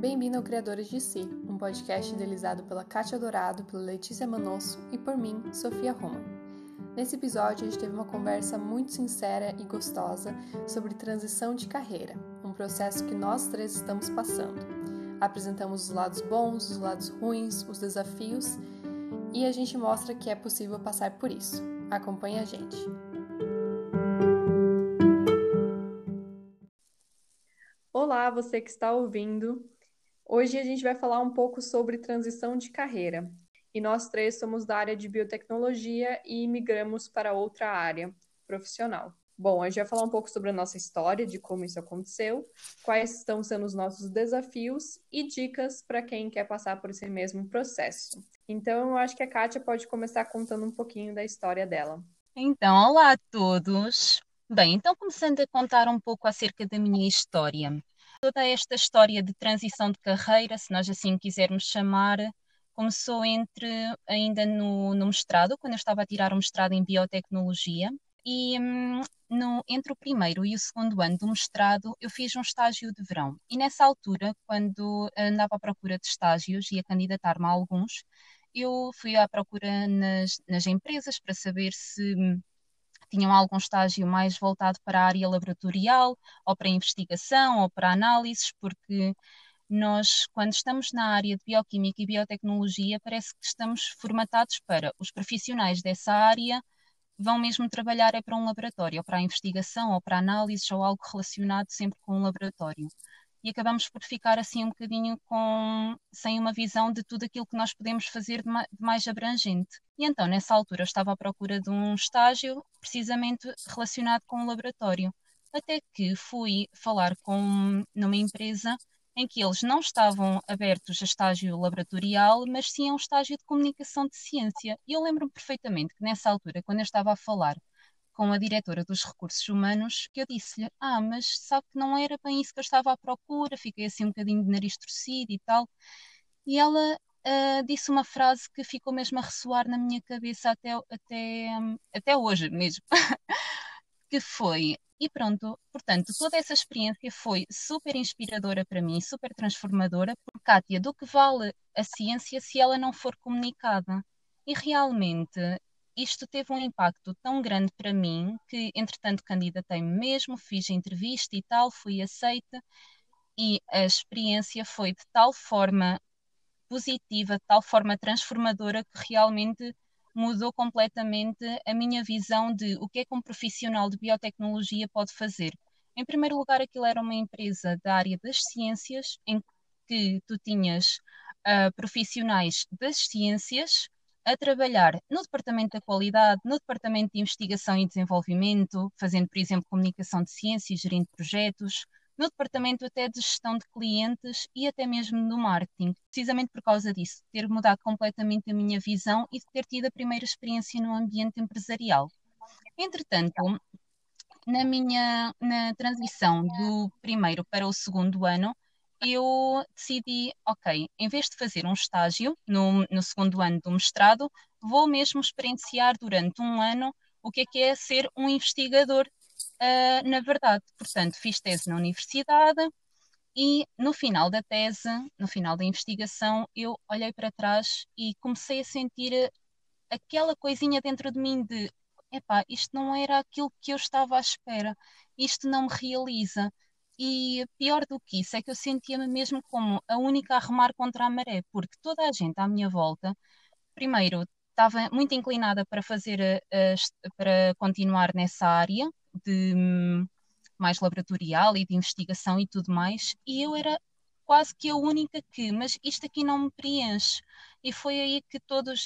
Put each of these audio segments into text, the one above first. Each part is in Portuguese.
Bem-vindo ao Criadores de Si, um podcast idealizado pela Kátia Dourado, pela Letícia Manosso e por mim, Sofia Roma. Nesse episódio, a gente teve uma conversa muito sincera e gostosa sobre transição de carreira, um processo que nós três estamos passando. Apresentamos os lados bons, os lados ruins, os desafios e a gente mostra que é possível passar por isso. Acompanhe a gente. Olá, você que está ouvindo. Hoje a gente vai falar um pouco sobre transição de carreira. E nós três somos da área de biotecnologia e migramos para outra área profissional. Bom, a gente vai falar um pouco sobre a nossa história, de como isso aconteceu, quais estão sendo os nossos desafios e dicas para quem quer passar por esse mesmo processo. Então, eu acho que a Kátia pode começar contando um pouquinho da história dela. Então, olá a todos. Bem, então começando a contar um pouco acerca da minha história toda esta história de transição de carreira, se nós assim quisermos chamar, começou entre ainda no, no mestrado, quando eu estava a tirar o mestrado em biotecnologia, e hum, no, entre o primeiro e o segundo ano do mestrado eu fiz um estágio de verão. E nessa altura, quando andava à procura de estágios e a candidatar-me a alguns, eu fui à procura nas, nas empresas para saber se hum, tinham algum estágio mais voltado para a área laboratorial, ou para investigação, ou para análises, porque nós, quando estamos na área de bioquímica e biotecnologia, parece que estamos formatados para os profissionais dessa área vão mesmo trabalhar é para um laboratório, ou para a investigação, ou para análises, ou algo relacionado sempre com um laboratório e acabamos por ficar assim um bocadinho com, sem uma visão de tudo aquilo que nós podemos fazer de, mais abrangente. E então, nessa altura, eu estava à procura de um estágio precisamente relacionado com o laboratório. Até que fui falar com numa empresa em que eles não estavam abertos a estágio laboratorial, mas sim a um estágio de comunicação de ciência. E eu lembro-me perfeitamente que nessa altura, quando eu estava a falar com a diretora dos recursos humanos que eu disse-lhe: Ah, mas sabe que não era bem isso que eu estava à procura, fiquei assim um bocadinho de nariz torcido e tal. E ela uh, disse uma frase que ficou mesmo a ressoar na minha cabeça até, até, até hoje mesmo, que foi. E pronto, portanto, toda essa experiência foi super inspiradora para mim, super transformadora, porque, Kátia, do que vale a ciência se ela não for comunicada? E realmente isto teve um impacto tão grande para mim que, entretanto, candidatei-me mesmo, fiz entrevista e tal, fui aceita e a experiência foi de tal forma positiva, de tal forma transformadora que realmente mudou completamente a minha visão de o que é que um profissional de biotecnologia pode fazer. Em primeiro lugar, aquilo era uma empresa da área das ciências, em que tu tinhas uh, profissionais das ciências a trabalhar no Departamento da Qualidade, no Departamento de Investigação e Desenvolvimento, fazendo, por exemplo, comunicação de ciência e gerindo projetos, no departamento até de gestão de clientes e até mesmo no marketing, precisamente por causa disso, ter mudado completamente a minha visão e de ter tido a primeira experiência no ambiente empresarial. Entretanto, na minha na transição do primeiro para o segundo ano, eu decidi, ok, em vez de fazer um estágio no, no segundo ano do mestrado, vou mesmo experienciar durante um ano o que é que é ser um investigador, uh, na verdade. Portanto, fiz tese na universidade e no final da tese, no final da investigação, eu olhei para trás e comecei a sentir aquela coisinha dentro de mim de epá, isto não era aquilo que eu estava à espera, isto não me realiza. E pior do que isso é que eu sentia-me mesmo como a única a remar contra a maré, porque toda a gente à minha volta, primeiro, estava muito inclinada para fazer, a, para continuar nessa área de hum, mais laboratorial e de investigação e tudo mais, e eu era quase que a única que, mas isto aqui não me preenche. E foi aí que todas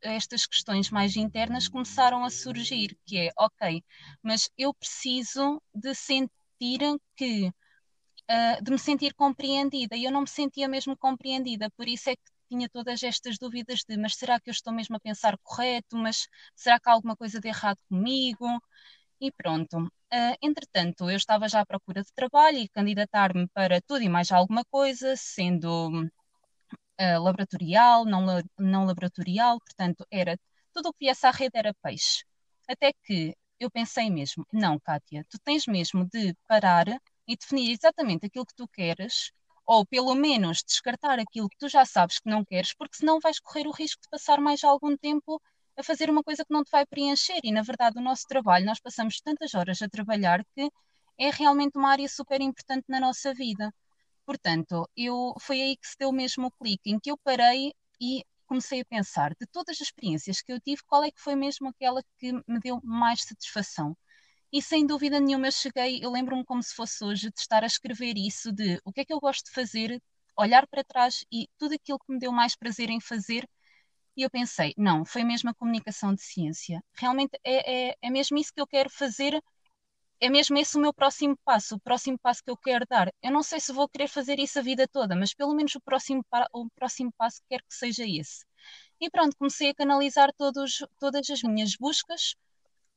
estas questões mais internas começaram a surgir, que é, ok, mas eu preciso de sentir sentir que uh, de me sentir compreendida e eu não me sentia mesmo compreendida, por isso é que tinha todas estas dúvidas de mas será que eu estou mesmo a pensar correto, mas será que há alguma coisa de errado comigo? E pronto. Uh, entretanto, eu estava já à procura de trabalho e candidatar-me para tudo e mais alguma coisa, sendo uh, laboratorial, não, não laboratorial, portanto, era tudo o que viesse à rede era peixe. Até que eu pensei mesmo, não, Kátia, tu tens mesmo de parar e definir exatamente aquilo que tu queres ou pelo menos descartar aquilo que tu já sabes que não queres, porque senão vais correr o risco de passar mais algum tempo a fazer uma coisa que não te vai preencher. E na verdade, o nosso trabalho, nós passamos tantas horas a trabalhar que é realmente uma área super importante na nossa vida. Portanto, eu, foi aí que se deu mesmo o clique, em que eu parei e comecei a pensar de todas as experiências que eu tive, qual é que foi mesmo aquela que me deu mais satisfação. E sem dúvida nenhuma eu cheguei, eu lembro-me como se fosse hoje, de estar a escrever isso, de o que é que eu gosto de fazer, olhar para trás e tudo aquilo que me deu mais prazer em fazer. E eu pensei, não, foi mesmo a comunicação de ciência. Realmente é, é, é mesmo isso que eu quero fazer é mesmo esse o meu próximo passo, o próximo passo que eu quero dar. Eu não sei se vou querer fazer isso a vida toda, mas pelo menos o próximo, o próximo passo quero que seja esse. E pronto, comecei a canalizar todos, todas as minhas buscas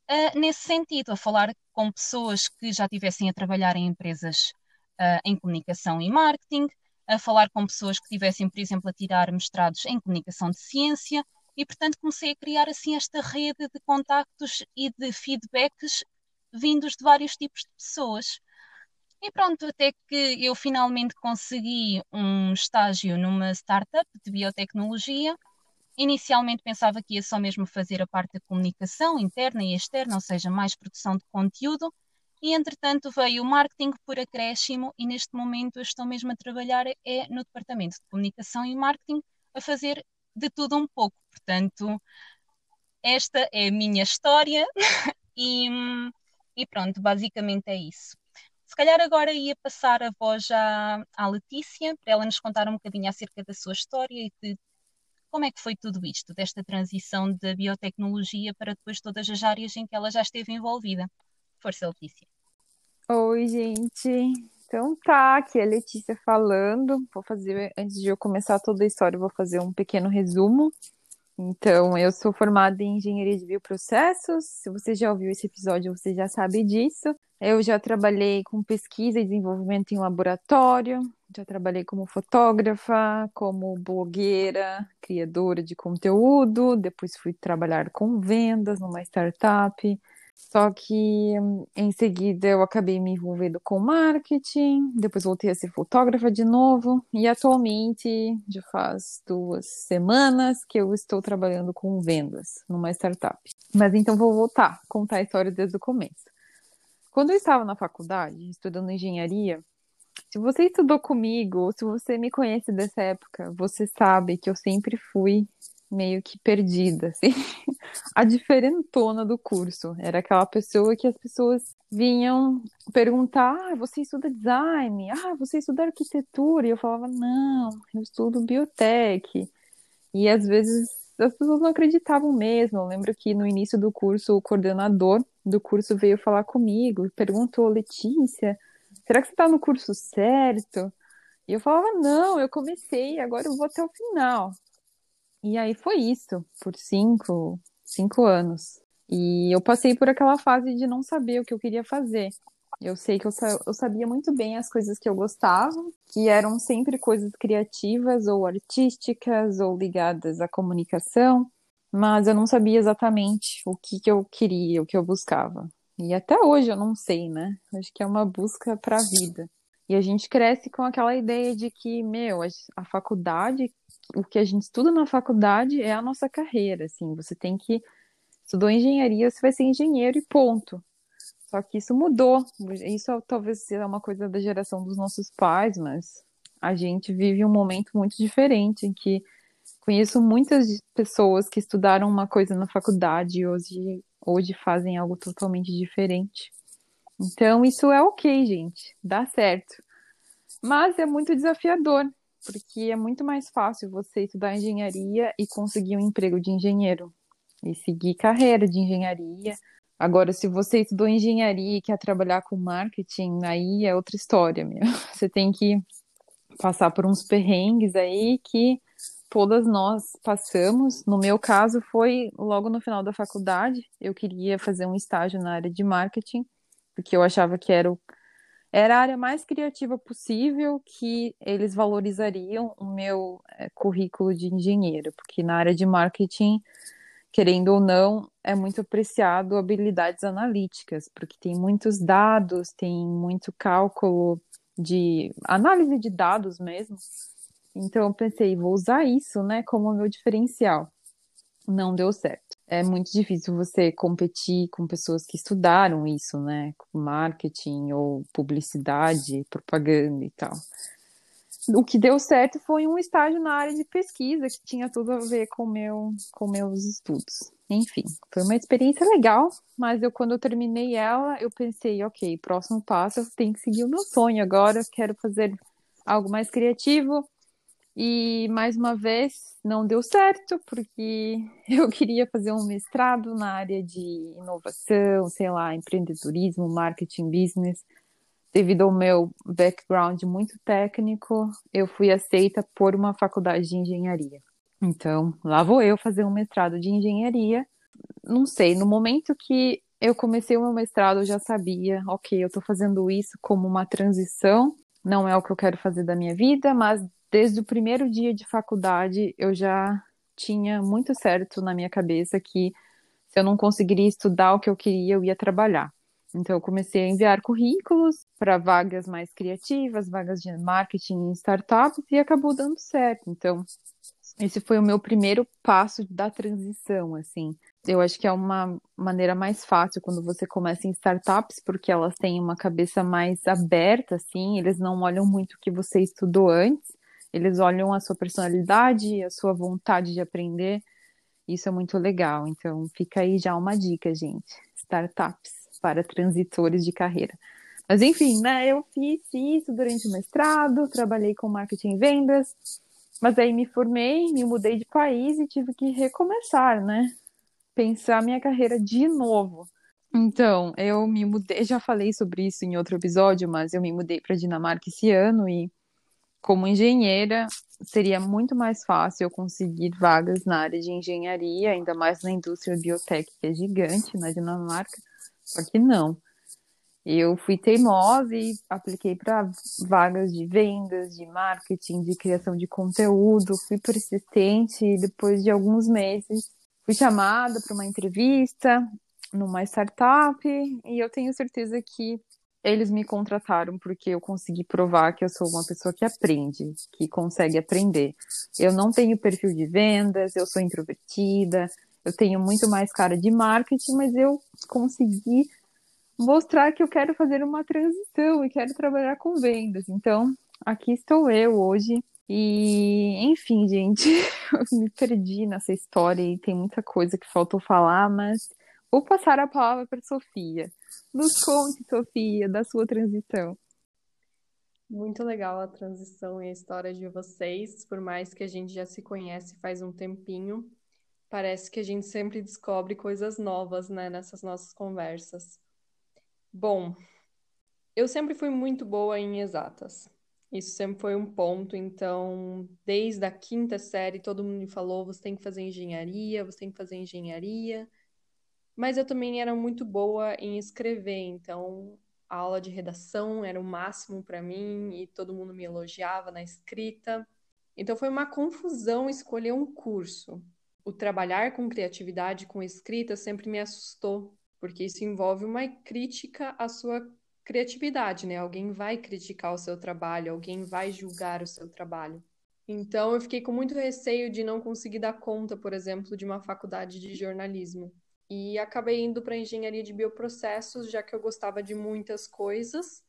uh, nesse sentido, a falar com pessoas que já tivessem a trabalhar em empresas uh, em comunicação e marketing, a falar com pessoas que tivessem, por exemplo, a tirar mestrados em comunicação de ciência, e portanto comecei a criar assim esta rede de contactos e de feedbacks vindos de vários tipos de pessoas. E pronto, até que eu finalmente consegui um estágio numa startup de biotecnologia. Inicialmente pensava que ia só mesmo fazer a parte da comunicação interna e externa, ou seja, mais produção de conteúdo. E entretanto veio o marketing por acréscimo e neste momento eu estou mesmo a trabalhar é no departamento de comunicação e marketing a fazer de tudo um pouco. Portanto, esta é a minha história e hum, e pronto, basicamente é isso. Se calhar agora ia passar a voz à, à Letícia, para ela nos contar um bocadinho acerca da sua história e de como é que foi tudo isto, desta transição da biotecnologia para depois todas as áreas em que ela já esteve envolvida. Força, Letícia. Oi, gente. Então tá, aqui é a Letícia falando. Vou fazer, antes de eu começar toda a história, vou fazer um pequeno resumo então, eu sou formada em engenharia de bioprocessos. Se você já ouviu esse episódio, você já sabe disso. Eu já trabalhei com pesquisa e desenvolvimento em laboratório, já trabalhei como fotógrafa, como blogueira, criadora de conteúdo, depois fui trabalhar com vendas numa startup. Só que em seguida eu acabei me envolvendo com marketing, depois voltei a ser fotógrafa de novo, e atualmente já faz duas semanas que eu estou trabalhando com vendas numa startup. Mas então vou voltar, contar a história desde o começo. Quando eu estava na faculdade, estudando engenharia, se você estudou comigo, ou se você me conhece dessa época, você sabe que eu sempre fui meio que perdida, assim. A diferentona do curso. Era aquela pessoa que as pessoas vinham perguntar: ah, você estuda design? Ah, você estuda arquitetura? E eu falava: não, eu estudo biotech. E às vezes as pessoas não acreditavam mesmo. Eu lembro que no início do curso, o coordenador do curso veio falar comigo e perguntou: Letícia, será que você está no curso certo? E eu falava: não, eu comecei, agora eu vou até o final. E aí foi isso, por cinco, cinco anos. E eu passei por aquela fase de não saber o que eu queria fazer. Eu sei que eu, eu sabia muito bem as coisas que eu gostava, que eram sempre coisas criativas ou artísticas ou ligadas à comunicação, mas eu não sabia exatamente o que, que eu queria, o que eu buscava. E até hoje eu não sei, né? Acho que é uma busca para a vida. E a gente cresce com aquela ideia de que, meu, a faculdade o que a gente estuda na faculdade é a nossa carreira, assim, você tem que estudou engenharia, você vai ser engenheiro e ponto. Só que isso mudou. Isso talvez seja uma coisa da geração dos nossos pais, mas a gente vive um momento muito diferente em que conheço muitas pessoas que estudaram uma coisa na faculdade e hoje, hoje fazem algo totalmente diferente. Então, isso é ok, gente, dá certo. Mas é muito desafiador, porque é muito mais fácil você estudar engenharia e conseguir um emprego de engenheiro e seguir carreira de engenharia. Agora, se você estudou engenharia e quer trabalhar com marketing, aí é outra história, meu. Você tem que passar por uns perrengues aí que todas nós passamos. No meu caso, foi logo no final da faculdade. Eu queria fazer um estágio na área de marketing, porque eu achava que era o era a área mais criativa possível que eles valorizariam o meu é, currículo de engenheiro, porque na área de marketing, querendo ou não, é muito apreciado habilidades analíticas, porque tem muitos dados, tem muito cálculo de análise de dados mesmo. Então eu pensei, vou usar isso, né, como meu diferencial. Não deu certo. É muito difícil você competir com pessoas que estudaram isso, né, marketing ou publicidade, propaganda e tal. O que deu certo foi um estágio na área de pesquisa que tinha tudo a ver com meu com meus estudos. Enfim, foi uma experiência legal, mas eu quando eu terminei ela, eu pensei, ok, próximo passo, eu tenho que seguir o meu sonho agora, eu quero fazer algo mais criativo. E mais uma vez não deu certo, porque eu queria fazer um mestrado na área de inovação, sei lá, empreendedorismo, marketing, business. Devido ao meu background muito técnico, eu fui aceita por uma faculdade de engenharia. Então, lá vou eu fazer um mestrado de engenharia. Não sei, no momento que eu comecei o meu mestrado, eu já sabia, ok, eu estou fazendo isso como uma transição, não é o que eu quero fazer da minha vida, mas desde o primeiro dia de faculdade eu já tinha muito certo na minha cabeça que se eu não conseguiria estudar o que eu queria, eu ia trabalhar. Então, eu comecei a enviar currículos para vagas mais criativas, vagas de marketing em startups, e acabou dando certo. Então, esse foi o meu primeiro passo da transição, assim. Eu acho que é uma maneira mais fácil quando você começa em startups, porque elas têm uma cabeça mais aberta, assim, eles não olham muito o que você estudou antes, eles olham a sua personalidade, a sua vontade de aprender. Isso é muito legal. Então, fica aí já uma dica, gente. Startups para transitores de carreira. Mas enfim, né, eu fiz isso durante o mestrado, trabalhei com marketing e vendas, mas aí me formei, me mudei de país e tive que recomeçar, né? Pensar minha carreira de novo. Então, eu me mudei, já falei sobre isso em outro episódio, mas eu me mudei para Dinamarca esse ano e como engenheira seria muito mais fácil eu conseguir vagas na área de engenharia, ainda mais na indústria biotech que é gigante na Dinamarca. Só que não. Eu fui teimosa e apliquei para vagas de vendas, de marketing, de criação de conteúdo. Fui persistente e depois de alguns meses fui chamada para uma entrevista numa startup e eu tenho certeza que eles me contrataram porque eu consegui provar que eu sou uma pessoa que aprende, que consegue aprender. Eu não tenho perfil de vendas, eu sou introvertida, eu tenho muito mais cara de marketing, mas eu consegui mostrar que eu quero fazer uma transição e quero trabalhar com vendas. Então, aqui estou eu hoje. E, enfim, gente, eu me perdi nessa história e tem muita coisa que faltou falar, mas vou passar a palavra para Sofia. Nos conte, Sofia, da sua transição. Muito legal a transição e a história de vocês, por mais que a gente já se conhece faz um tempinho, parece que a gente sempre descobre coisas novas, né, nessas nossas conversas. Bom, eu sempre fui muito boa em exatas. Isso sempre foi um ponto, então, desde a quinta série, todo mundo me falou: você tem que fazer engenharia, você tem que fazer engenharia. Mas eu também era muito boa em escrever, então a aula de redação era o máximo para mim e todo mundo me elogiava na escrita. Então foi uma confusão escolher um curso. O trabalhar com criatividade, com escrita, sempre me assustou, porque isso envolve uma crítica à sua criatividade, né? Alguém vai criticar o seu trabalho, alguém vai julgar o seu trabalho. Então, eu fiquei com muito receio de não conseguir dar conta, por exemplo, de uma faculdade de jornalismo. E acabei indo para engenharia de bioprocessos, já que eu gostava de muitas coisas.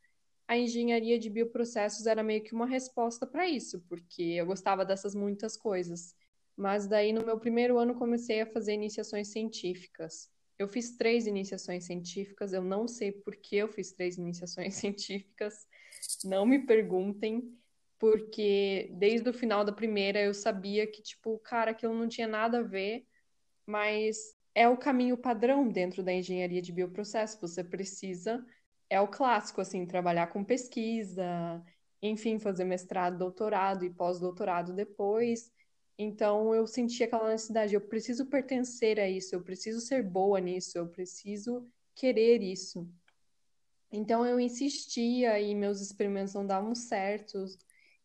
A engenharia de bioprocessos era meio que uma resposta para isso, porque eu gostava dessas muitas coisas. Mas daí, no meu primeiro ano, comecei a fazer iniciações científicas. Eu fiz três iniciações científicas, eu não sei por que eu fiz três iniciações científicas, não me perguntem, porque desde o final da primeira eu sabia que, tipo, cara, aquilo não tinha nada a ver, mas é o caminho padrão dentro da engenharia de bioprocesso. Você precisa, é o clássico, assim, trabalhar com pesquisa, enfim, fazer mestrado, doutorado e pós-doutorado depois. Então eu senti aquela necessidade, eu preciso pertencer a isso, eu preciso ser boa nisso, eu preciso querer isso. Então eu insistia e meus experimentos não davam certos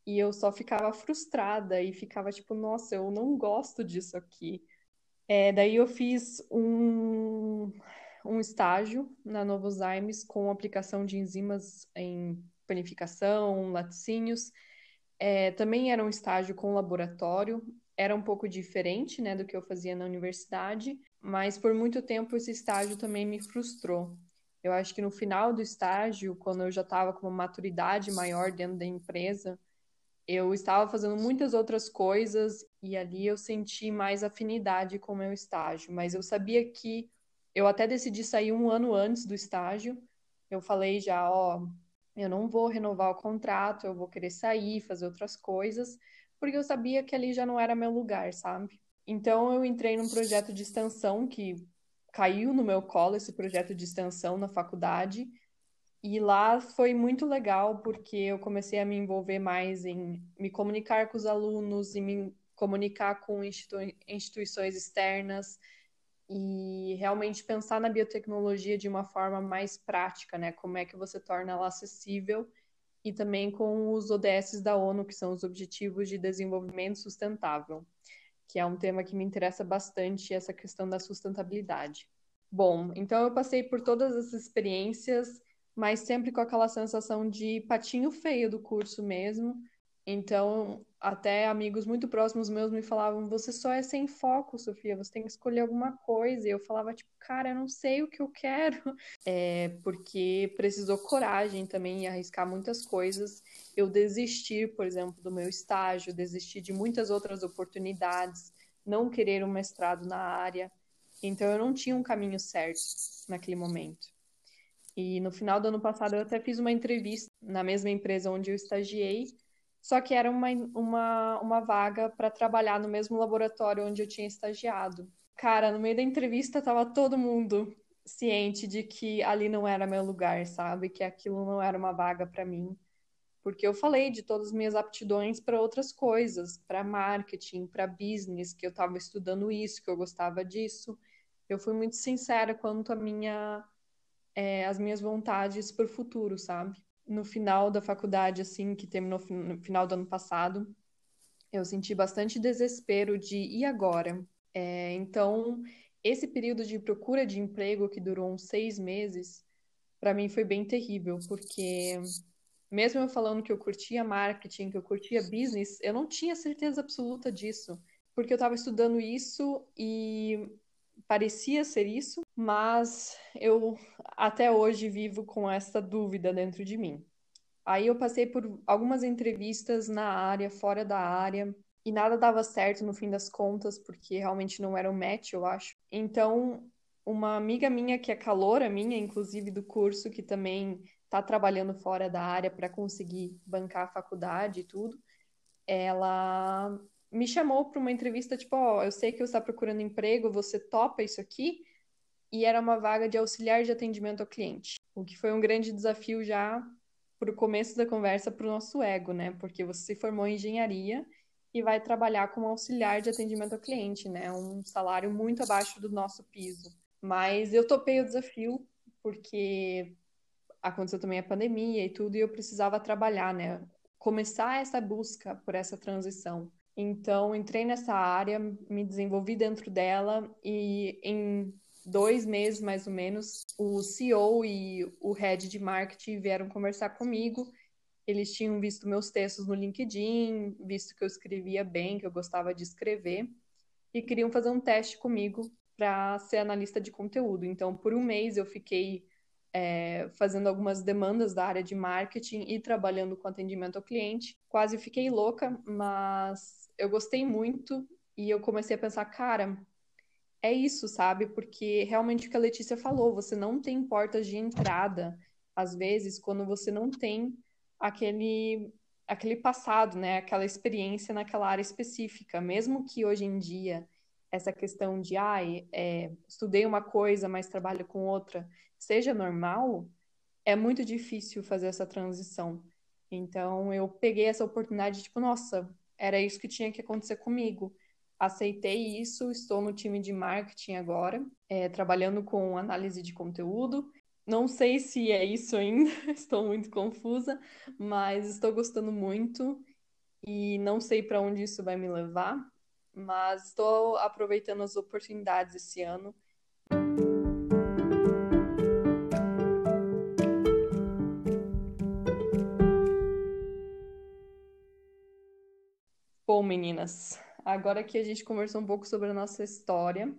e eu só ficava frustrada e ficava tipo, nossa, eu não gosto disso aqui. É, daí eu fiz um, um estágio na Novozymes com aplicação de enzimas em panificação, laticínios. É, também era um estágio com laboratório, era um pouco diferente né, do que eu fazia na universidade, mas por muito tempo esse estágio também me frustrou. Eu acho que no final do estágio, quando eu já estava com uma maturidade maior dentro da empresa, eu estava fazendo muitas outras coisas e ali eu senti mais afinidade com o meu estágio. Mas eu sabia que eu até decidi sair um ano antes do estágio. Eu falei já, ó, eu não vou renovar o contrato, eu vou querer sair, fazer outras coisas, porque eu sabia que ali já não era meu lugar, sabe? Então eu entrei num projeto de extensão que caiu no meu colo esse projeto de extensão na faculdade e lá foi muito legal porque eu comecei a me envolver mais em me comunicar com os alunos e me comunicar com institu instituições externas e realmente pensar na biotecnologia de uma forma mais prática, né? Como é que você torna ela acessível e também com os ODS da ONU, que são os Objetivos de Desenvolvimento Sustentável, que é um tema que me interessa bastante, essa questão da sustentabilidade. Bom, então eu passei por todas essas experiências mas sempre com aquela sensação de patinho feio do curso mesmo. Então, até amigos muito próximos meus me falavam: você só é sem foco, Sofia, você tem que escolher alguma coisa. E eu falava, tipo, cara, eu não sei o que eu quero. É, porque precisou coragem também em arriscar muitas coisas. Eu desisti, por exemplo, do meu estágio, desisti de muitas outras oportunidades, não querer um mestrado na área. Então, eu não tinha um caminho certo naquele momento. E no final do ano passado eu até fiz uma entrevista na mesma empresa onde eu estagiei, só que era uma, uma, uma vaga para trabalhar no mesmo laboratório onde eu tinha estagiado. Cara, no meio da entrevista tava todo mundo ciente de que ali não era meu lugar, sabe? Que aquilo não era uma vaga para mim. Porque eu falei de todas as minhas aptidões para outras coisas, para marketing, para business, que eu estava estudando isso, que eu gostava disso. Eu fui muito sincera quanto à minha é, as minhas vontades para o futuro, sabe? No final da faculdade, assim, que terminou no final do ano passado, eu senti bastante desespero de e agora? É, então, esse período de procura de emprego que durou uns seis meses, para mim foi bem terrível, porque mesmo eu falando que eu curtia marketing, que eu curtia business, eu não tinha certeza absoluta disso, porque eu estava estudando isso e parecia ser isso, mas eu até hoje vivo com essa dúvida dentro de mim. Aí eu passei por algumas entrevistas na área, fora da área, e nada dava certo no fim das contas, porque realmente não era um match, eu acho. Então, uma amiga minha que é caloura minha, inclusive do curso, que também está trabalhando fora da área para conseguir bancar a faculdade e tudo, ela me chamou para uma entrevista, tipo, ó, oh, eu sei que você está procurando emprego, você topa isso aqui? E era uma vaga de auxiliar de atendimento ao cliente, o que foi um grande desafio já para o começo da conversa para o nosso ego, né? Porque você se formou em engenharia e vai trabalhar como auxiliar de atendimento ao cliente, né? Um salário muito abaixo do nosso piso. Mas eu topei o desafio porque aconteceu também a pandemia e tudo, e eu precisava trabalhar, né? Começar essa busca por essa transição. Então, entrei nessa área, me desenvolvi dentro dela e em dois meses, mais ou menos, o CEO e o head de marketing vieram conversar comigo. Eles tinham visto meus textos no LinkedIn, visto que eu escrevia bem, que eu gostava de escrever, e queriam fazer um teste comigo para ser analista de conteúdo. Então, por um mês eu fiquei é, fazendo algumas demandas da área de marketing e trabalhando com atendimento ao cliente. Quase fiquei louca, mas eu gostei muito e eu comecei a pensar, cara, é isso, sabe? Porque realmente o que a Letícia falou, você não tem portas de entrada, às vezes, quando você não tem aquele aquele passado, né? Aquela experiência naquela área específica, mesmo que hoje em dia essa questão de, ai, é, estudei uma coisa, mas trabalho com outra, seja normal, é muito difícil fazer essa transição. Então, eu peguei essa oportunidade, tipo, nossa, era isso que tinha que acontecer comigo. Aceitei isso, estou no time de marketing agora, é, trabalhando com análise de conteúdo. Não sei se é isso ainda, estou muito confusa, mas estou gostando muito e não sei para onde isso vai me levar, mas estou aproveitando as oportunidades esse ano Bom, meninas, agora que a gente conversou um pouco sobre a nossa história,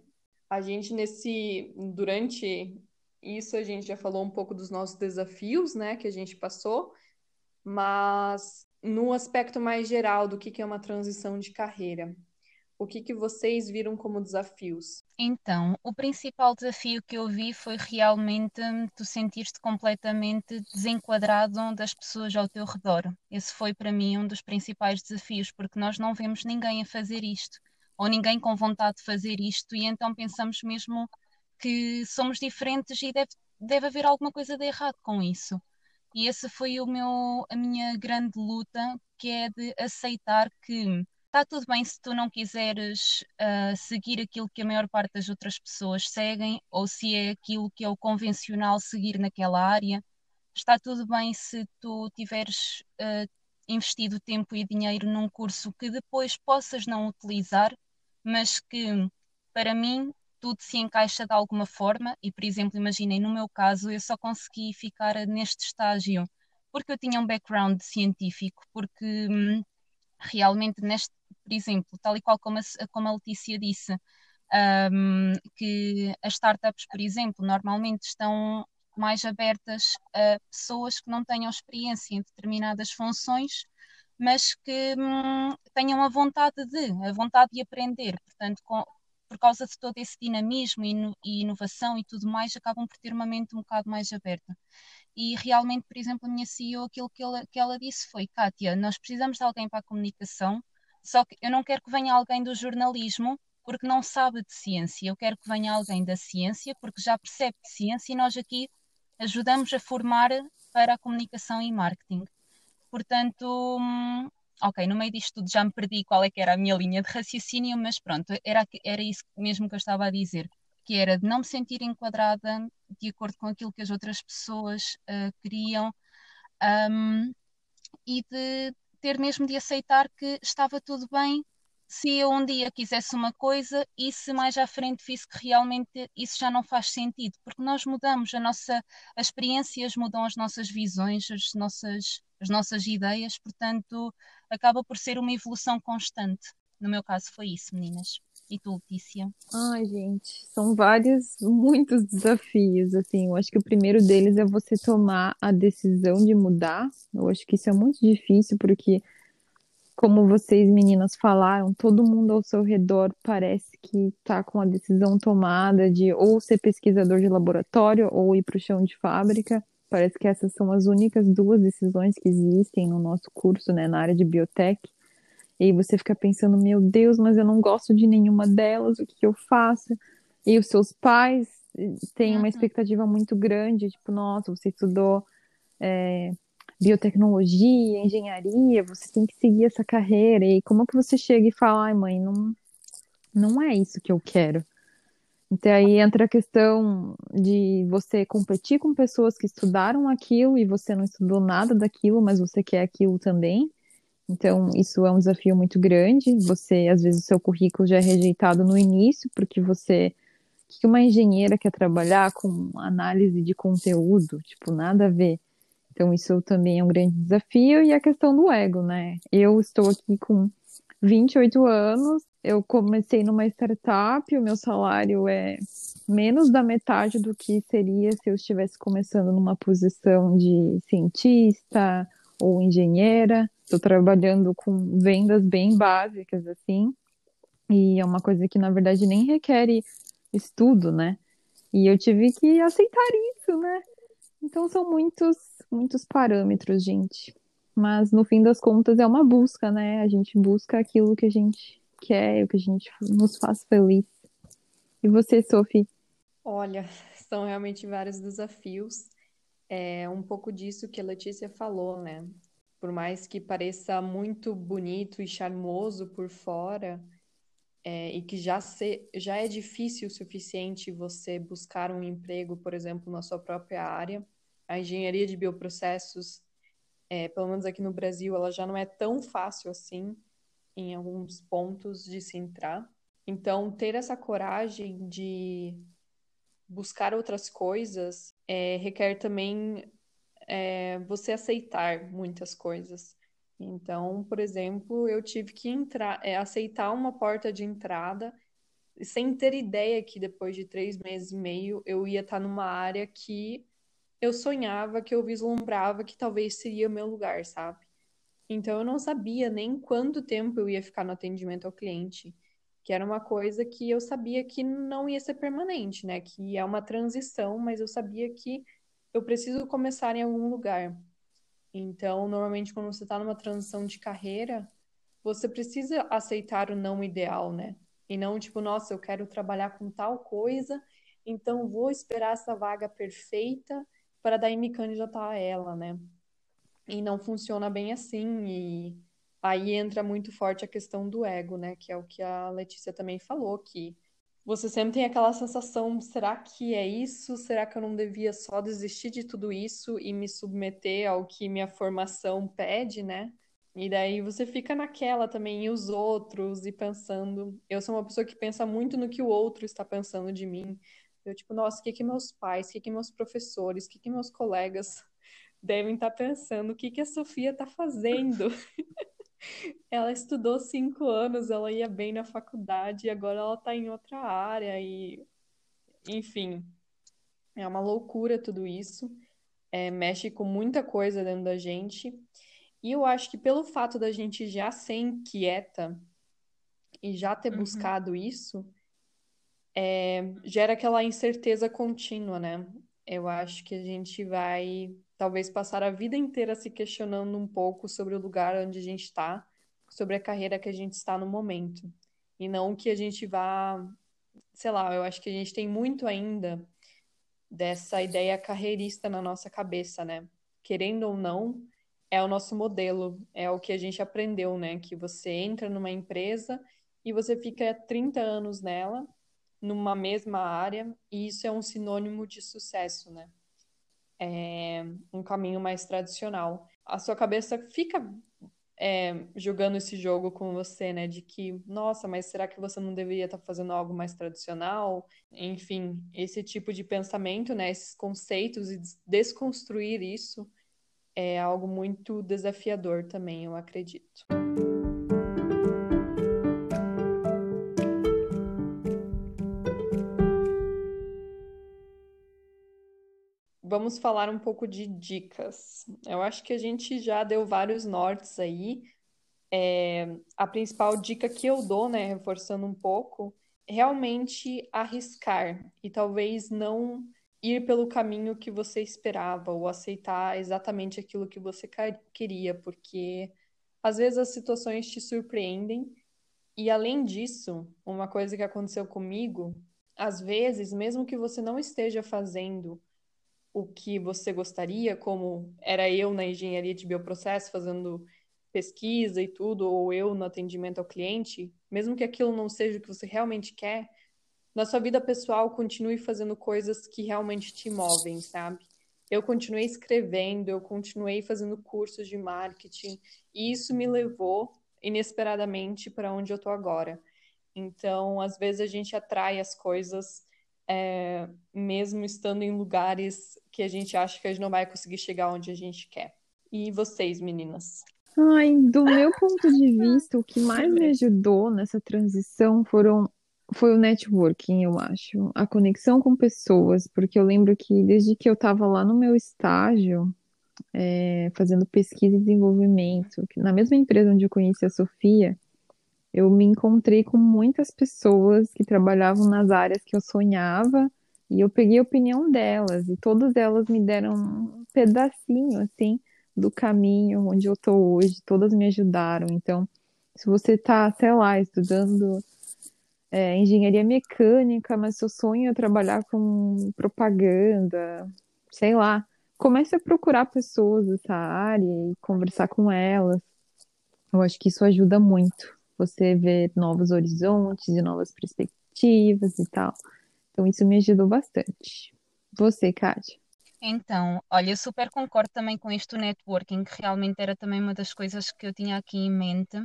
a gente nesse durante isso a gente já falou um pouco dos nossos desafios, né, que a gente passou, mas no aspecto mais geral do que que é uma transição de carreira, o que que vocês viram como desafios? Então, o principal desafio que eu vi foi realmente tu sentir-te completamente desenquadrado das pessoas ao teu redor. Esse foi para mim um dos principais desafios, porque nós não vemos ninguém a fazer isto, ou ninguém com vontade de fazer isto, e então pensamos mesmo que somos diferentes e deve, deve haver alguma coisa de errado com isso. E esse foi o meu, a minha grande luta, que é de aceitar que está tudo bem se tu não quiseres uh, seguir aquilo que a maior parte das outras pessoas seguem, ou se é aquilo que é o convencional seguir naquela área. Está tudo bem se tu tiveres uh, investido tempo e dinheiro num curso que depois possas não utilizar, mas que para mim tudo se encaixa de alguma forma. E, por exemplo, imaginem, no meu caso, eu só consegui ficar neste estágio porque eu tinha um background científico, porque hum, realmente neste, por exemplo, tal e qual como a, como a Letícia disse, um, que as startups, por exemplo, normalmente estão mais abertas a pessoas que não tenham experiência em determinadas funções, mas que hum, tenham a vontade de, a vontade de aprender. Portanto, com, por causa de todo esse dinamismo e, inovação e tudo mais, acabam por ter uma mente um bocado mais aberta. E realmente, por exemplo, a minha CEO, aquilo que ela, que ela disse foi: Kátia, nós precisamos de alguém para a comunicação, só que eu não quero que venha alguém do jornalismo porque não sabe de ciência, eu quero que venha alguém da ciência porque já percebe de ciência e nós aqui ajudamos a formar para a comunicação e marketing. Portanto, hum, ok, no meio disto tudo já me perdi qual é que era a minha linha de raciocínio, mas pronto, era, era isso mesmo que eu estava a dizer que era de não me sentir enquadrada de acordo com aquilo que as outras pessoas uh, queriam um, e de ter mesmo de aceitar que estava tudo bem se eu um dia quisesse uma coisa e se mais à frente visse que realmente isso já não faz sentido, porque nós mudamos, a nossa, as experiências mudam as nossas visões, as nossas, as nossas ideias, portanto acaba por ser uma evolução constante. No meu caso foi isso, meninas. E tu, Letícia? Ai, gente, são vários, muitos desafios, assim. Eu acho que o primeiro deles é você tomar a decisão de mudar. Eu acho que isso é muito difícil, porque, como vocês meninas falaram, todo mundo ao seu redor parece que tá com a decisão tomada de ou ser pesquisador de laboratório ou ir para o chão de fábrica. Parece que essas são as únicas duas decisões que existem no nosso curso, né, na área de biotech. E aí você fica pensando, meu Deus, mas eu não gosto de nenhuma delas, o que, que eu faço? E os seus pais eh, têm uma uhum. expectativa muito grande, tipo, nossa, você estudou é, biotecnologia, engenharia, você tem que seguir essa carreira. E como que você chega e fala, ai mãe, não, não é isso que eu quero. Então aí entra a questão de você competir com pessoas que estudaram aquilo e você não estudou nada daquilo, mas você quer aquilo também. Então, isso é um desafio muito grande. Você, às vezes, o seu currículo já é rejeitado no início, porque você. O que uma engenheira quer trabalhar com análise de conteúdo? Tipo, nada a ver. Então, isso também é um grande desafio. E a questão do ego, né? Eu estou aqui com 28 anos, eu comecei numa startup, o meu salário é menos da metade do que seria se eu estivesse começando numa posição de cientista ou engenheira. Estou trabalhando com vendas bem básicas, assim, e é uma coisa que, na verdade, nem requer estudo, né? E eu tive que aceitar isso, né? Então, são muitos, muitos parâmetros, gente. Mas, no fim das contas, é uma busca, né? A gente busca aquilo que a gente quer, o que a gente nos faz feliz. E você, Sophie? Olha, são realmente vários desafios. É um pouco disso que a Letícia falou, né? Por mais que pareça muito bonito e charmoso por fora, é, e que já, se, já é difícil o suficiente você buscar um emprego, por exemplo, na sua própria área, a engenharia de bioprocessos, é, pelo menos aqui no Brasil, ela já não é tão fácil assim em alguns pontos de se entrar. Então, ter essa coragem de buscar outras coisas é, requer também é, você aceitar muitas coisas. Então, por exemplo, eu tive que entrar, é, aceitar uma porta de entrada sem ter ideia que depois de três meses e meio eu ia estar numa área que eu sonhava, que eu vislumbrava que talvez seria o meu lugar, sabe? Então eu não sabia nem quanto tempo eu ia ficar no atendimento ao cliente, que era uma coisa que eu sabia que não ia ser permanente, né? Que é uma transição, mas eu sabia que eu preciso começar em algum lugar. Então, normalmente quando você está numa transição de carreira, você precisa aceitar o não ideal, né? E não tipo, nossa, eu quero trabalhar com tal coisa, então vou esperar essa vaga perfeita para daí me candidatar a ela, né? E não funciona bem assim. E aí entra muito forte a questão do ego, né? Que é o que a Letícia também falou, que você sempre tem aquela sensação: será que é isso? Será que eu não devia só desistir de tudo isso e me submeter ao que minha formação pede, né? E daí você fica naquela também, e os outros, e pensando. Eu sou uma pessoa que pensa muito no que o outro está pensando de mim. Eu, tipo, nossa, o que que meus pais, o que que meus professores, o que que meus colegas devem estar pensando? O que que a Sofia está fazendo? ela estudou cinco anos, ela ia bem na faculdade, e agora ela está em outra área, e. Enfim. É uma loucura tudo isso. É, mexe com muita coisa dentro da gente. E eu acho que pelo fato da gente já ser inquieta e já ter uhum. buscado isso, é, gera aquela incerteza contínua, né? Eu acho que a gente vai talvez passar a vida inteira se questionando um pouco sobre o lugar onde a gente está, sobre a carreira que a gente está no momento. E não que a gente vá, sei lá, eu acho que a gente tem muito ainda dessa ideia carreirista na nossa cabeça, né? Querendo ou não, é o nosso modelo, é o que a gente aprendeu, né? Que você entra numa empresa e você fica 30 anos nela, numa mesma área, e isso é um sinônimo de sucesso, né? É um caminho mais tradicional. A sua cabeça fica é, jogando esse jogo com você, né? De que, nossa, mas será que você não deveria estar fazendo algo mais tradicional? Enfim, esse tipo de pensamento, né? Esses conceitos e desconstruir isso é algo muito desafiador também, eu acredito. Vamos falar um pouco de dicas. Eu acho que a gente já deu vários nortes aí. É, a principal dica que eu dou, né, reforçando um pouco, realmente arriscar e talvez não ir pelo caminho que você esperava ou aceitar exatamente aquilo que você queria, porque às vezes as situações te surpreendem. E além disso, uma coisa que aconteceu comigo, às vezes, mesmo que você não esteja fazendo o que você gostaria, como era eu na engenharia de bioprocesso fazendo pesquisa e tudo, ou eu no atendimento ao cliente, mesmo que aquilo não seja o que você realmente quer, na sua vida pessoal continue fazendo coisas que realmente te movem, sabe? Eu continuei escrevendo, eu continuei fazendo cursos de marketing, e isso me levou inesperadamente para onde eu tô agora. Então, às vezes a gente atrai as coisas é, mesmo estando em lugares que a gente acha que a gente não vai conseguir chegar onde a gente quer. E vocês, meninas? Ai, do meu ponto de vista, o que mais me ajudou nessa transição foram foi o networking, eu acho. A conexão com pessoas, porque eu lembro que desde que eu estava lá no meu estágio, é, fazendo pesquisa e desenvolvimento, na mesma empresa onde eu conheci a Sofia, eu me encontrei com muitas pessoas que trabalhavam nas áreas que eu sonhava e eu peguei a opinião delas e todas elas me deram um pedacinho assim do caminho onde eu estou hoje, todas me ajudaram. Então, se você está, sei lá, estudando é, engenharia mecânica, mas seu sonho é trabalhar com propaganda, sei lá. Comece a procurar pessoas dessa área e conversar com elas. Eu acho que isso ajuda muito. Você ver novos horizontes e novas perspectivas e tal. Então, isso me ajudou bastante. Você, Kátia? Então, olha, eu super concordo também com isto networking, que realmente era também uma das coisas que eu tinha aqui em mente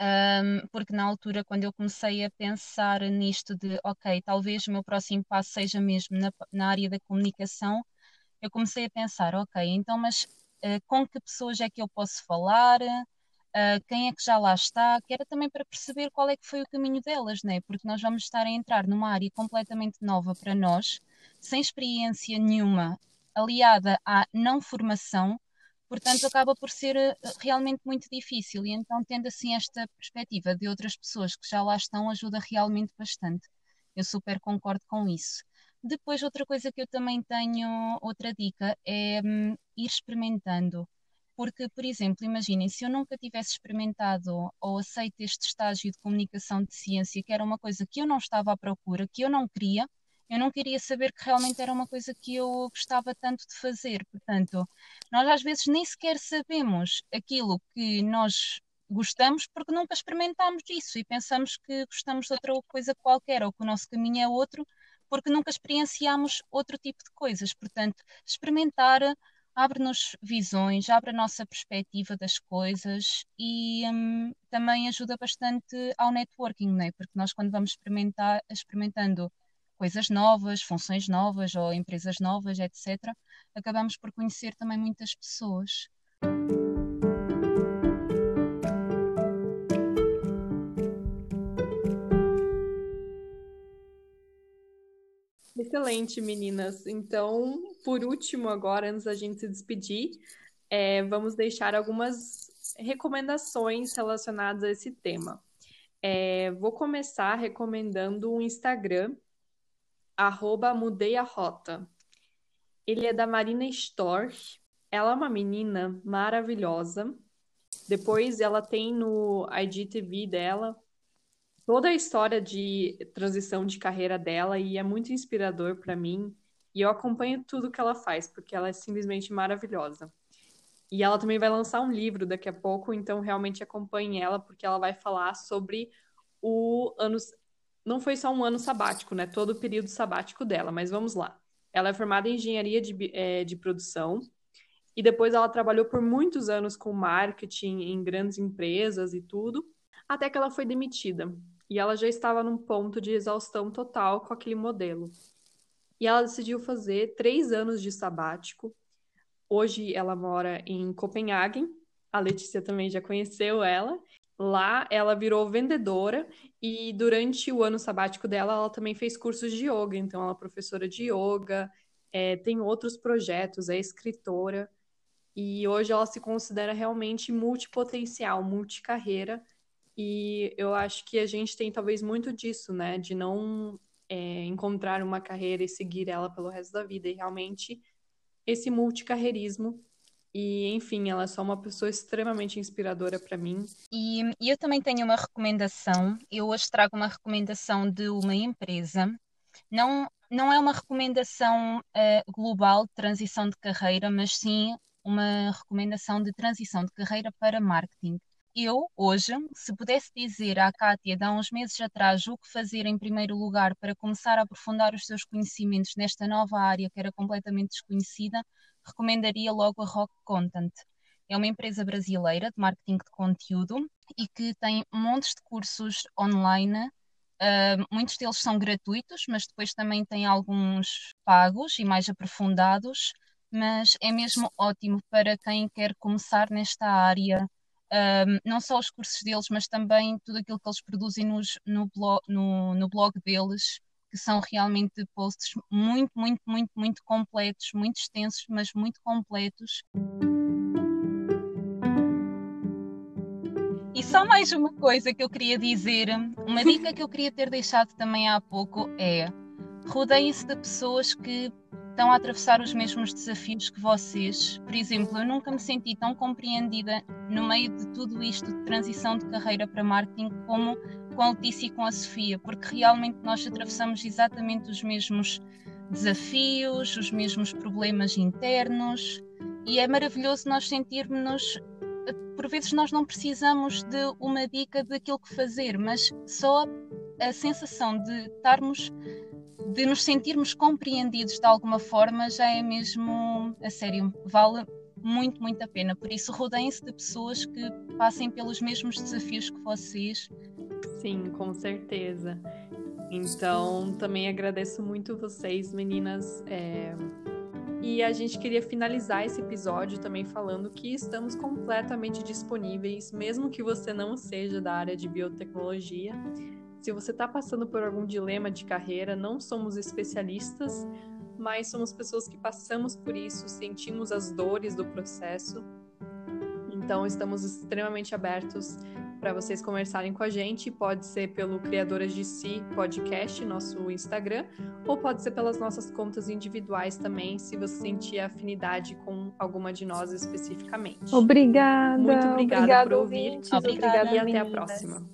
um, porque na altura, quando eu comecei a pensar nisto de, ok, talvez o meu próximo passo seja mesmo na, na área da comunicação, eu comecei a pensar, ok, então, mas uh, com que pessoas é que eu posso falar, uh, quem é que já lá está, que era também para perceber qual é que foi o caminho delas, né? porque nós vamos estar a entrar numa área completamente nova para nós, sem experiência nenhuma, aliada à não formação, portanto acaba por ser eh, realmente muito difícil e então tendo assim esta perspectiva de outras pessoas que já lá estão ajuda realmente bastante. Eu super concordo com isso. Depois, outra coisa que eu também tenho, outra dica, é hum, ir experimentando. Porque, por exemplo, imaginem, se eu nunca tivesse experimentado ou aceito este estágio de comunicação de ciência, que era uma coisa que eu não estava à procura, que eu não queria, eu não queria saber que realmente era uma coisa que eu gostava tanto de fazer. Portanto, nós às vezes nem sequer sabemos aquilo que nós gostamos porque nunca experimentámos isso e pensamos que gostamos de outra coisa qualquer ou que o nosso caminho é outro porque nunca experienciamos outro tipo de coisas. Portanto, experimentar abre-nos visões, abre a nossa perspectiva das coisas e hum, também ajuda bastante ao networking, né? porque nós quando vamos experimentar, experimentando coisas novas, funções novas ou empresas novas, etc., acabamos por conhecer também muitas pessoas. Excelente, meninas. Então, por último, agora, antes da gente se despedir, é, vamos deixar algumas recomendações relacionadas a esse tema. É, vou começar recomendando um Instagram, arroba Mudei a Rota. Ele é da Marina Storch. Ela é uma menina maravilhosa. Depois ela tem no IGTV dela toda a história de transição de carreira dela e é muito inspirador para mim. E eu acompanho tudo que ela faz, porque ela é simplesmente maravilhosa. E ela também vai lançar um livro daqui a pouco, então realmente acompanhe ela, porque ela vai falar sobre o ano. Não foi só um ano sabático, né? Todo o período sabático dela, mas vamos lá. Ela é formada em engenharia de, é, de produção e depois ela trabalhou por muitos anos com marketing em grandes empresas e tudo, até que ela foi demitida e ela já estava num ponto de exaustão total com aquele modelo. E ela decidiu fazer três anos de sabático. Hoje ela mora em Copenhague. A Letícia também já conheceu ela. Lá ela virou vendedora e durante o ano sabático dela ela também fez cursos de yoga. Então ela é professora de yoga, é, tem outros projetos, é escritora e hoje ela se considera realmente multipotencial, multicarreira e eu acho que a gente tem talvez muito disso, né? De não é, encontrar uma carreira e seguir ela pelo resto da vida. E realmente esse multicarreirismo. E, enfim, ela é só uma pessoa extremamente inspiradora para mim. E, e eu também tenho uma recomendação. Eu hoje trago uma recomendação de uma empresa. Não, não é uma recomendação uh, global de transição de carreira, mas sim uma recomendação de transição de carreira para marketing. Eu, hoje, se pudesse dizer à Kátia de há uns meses atrás o que fazer em primeiro lugar para começar a aprofundar os seus conhecimentos nesta nova área que era completamente desconhecida, recomendaria logo a Rock Content. É uma empresa brasileira de marketing de conteúdo e que tem montes de cursos online. Uh, muitos deles são gratuitos, mas depois também tem alguns pagos e mais aprofundados. Mas é mesmo ótimo para quem quer começar nesta área um, não só os cursos deles, mas também tudo aquilo que eles produzem nos, no, blog, no, no blog deles, que são realmente posts muito, muito, muito, muito completos, muito extensos, mas muito completos. E só mais uma coisa que eu queria dizer, uma dica que eu queria ter deixado também há pouco é rodeiem-se de pessoas que estão a atravessar os mesmos desafios que vocês. Por exemplo, eu nunca me senti tão compreendida no meio de tudo isto de transição de carreira para marketing como com a Letícia e com a Sofia, porque realmente nós atravessamos exatamente os mesmos desafios, os mesmos problemas internos e é maravilhoso nós sentirmos por vezes nós não precisamos de uma dica daquilo que fazer, mas só a sensação de estarmos de nos sentirmos compreendidos de alguma forma já é mesmo, a sério, vale muito, muito a pena. Por isso, rodeiem-se de pessoas que passem pelos mesmos desafios que vocês. Sim, com certeza. Então, também agradeço muito vocês, meninas, é, E a gente queria finalizar esse episódio também falando que estamos completamente disponíveis, mesmo que você não seja da área de biotecnologia. Se você está passando por algum dilema de carreira, não somos especialistas, mas somos pessoas que passamos por isso, sentimos as dores do processo. Então, estamos extremamente abertos para vocês conversarem com a gente. Pode ser pelo Criadoras de Si Podcast, nosso Instagram, ou pode ser pelas nossas contas individuais também, se você sentir afinidade com alguma de nós especificamente. Obrigada. Muito obrigada, obrigada por ouvir. ouvintes, Obrigada, e até a próxima.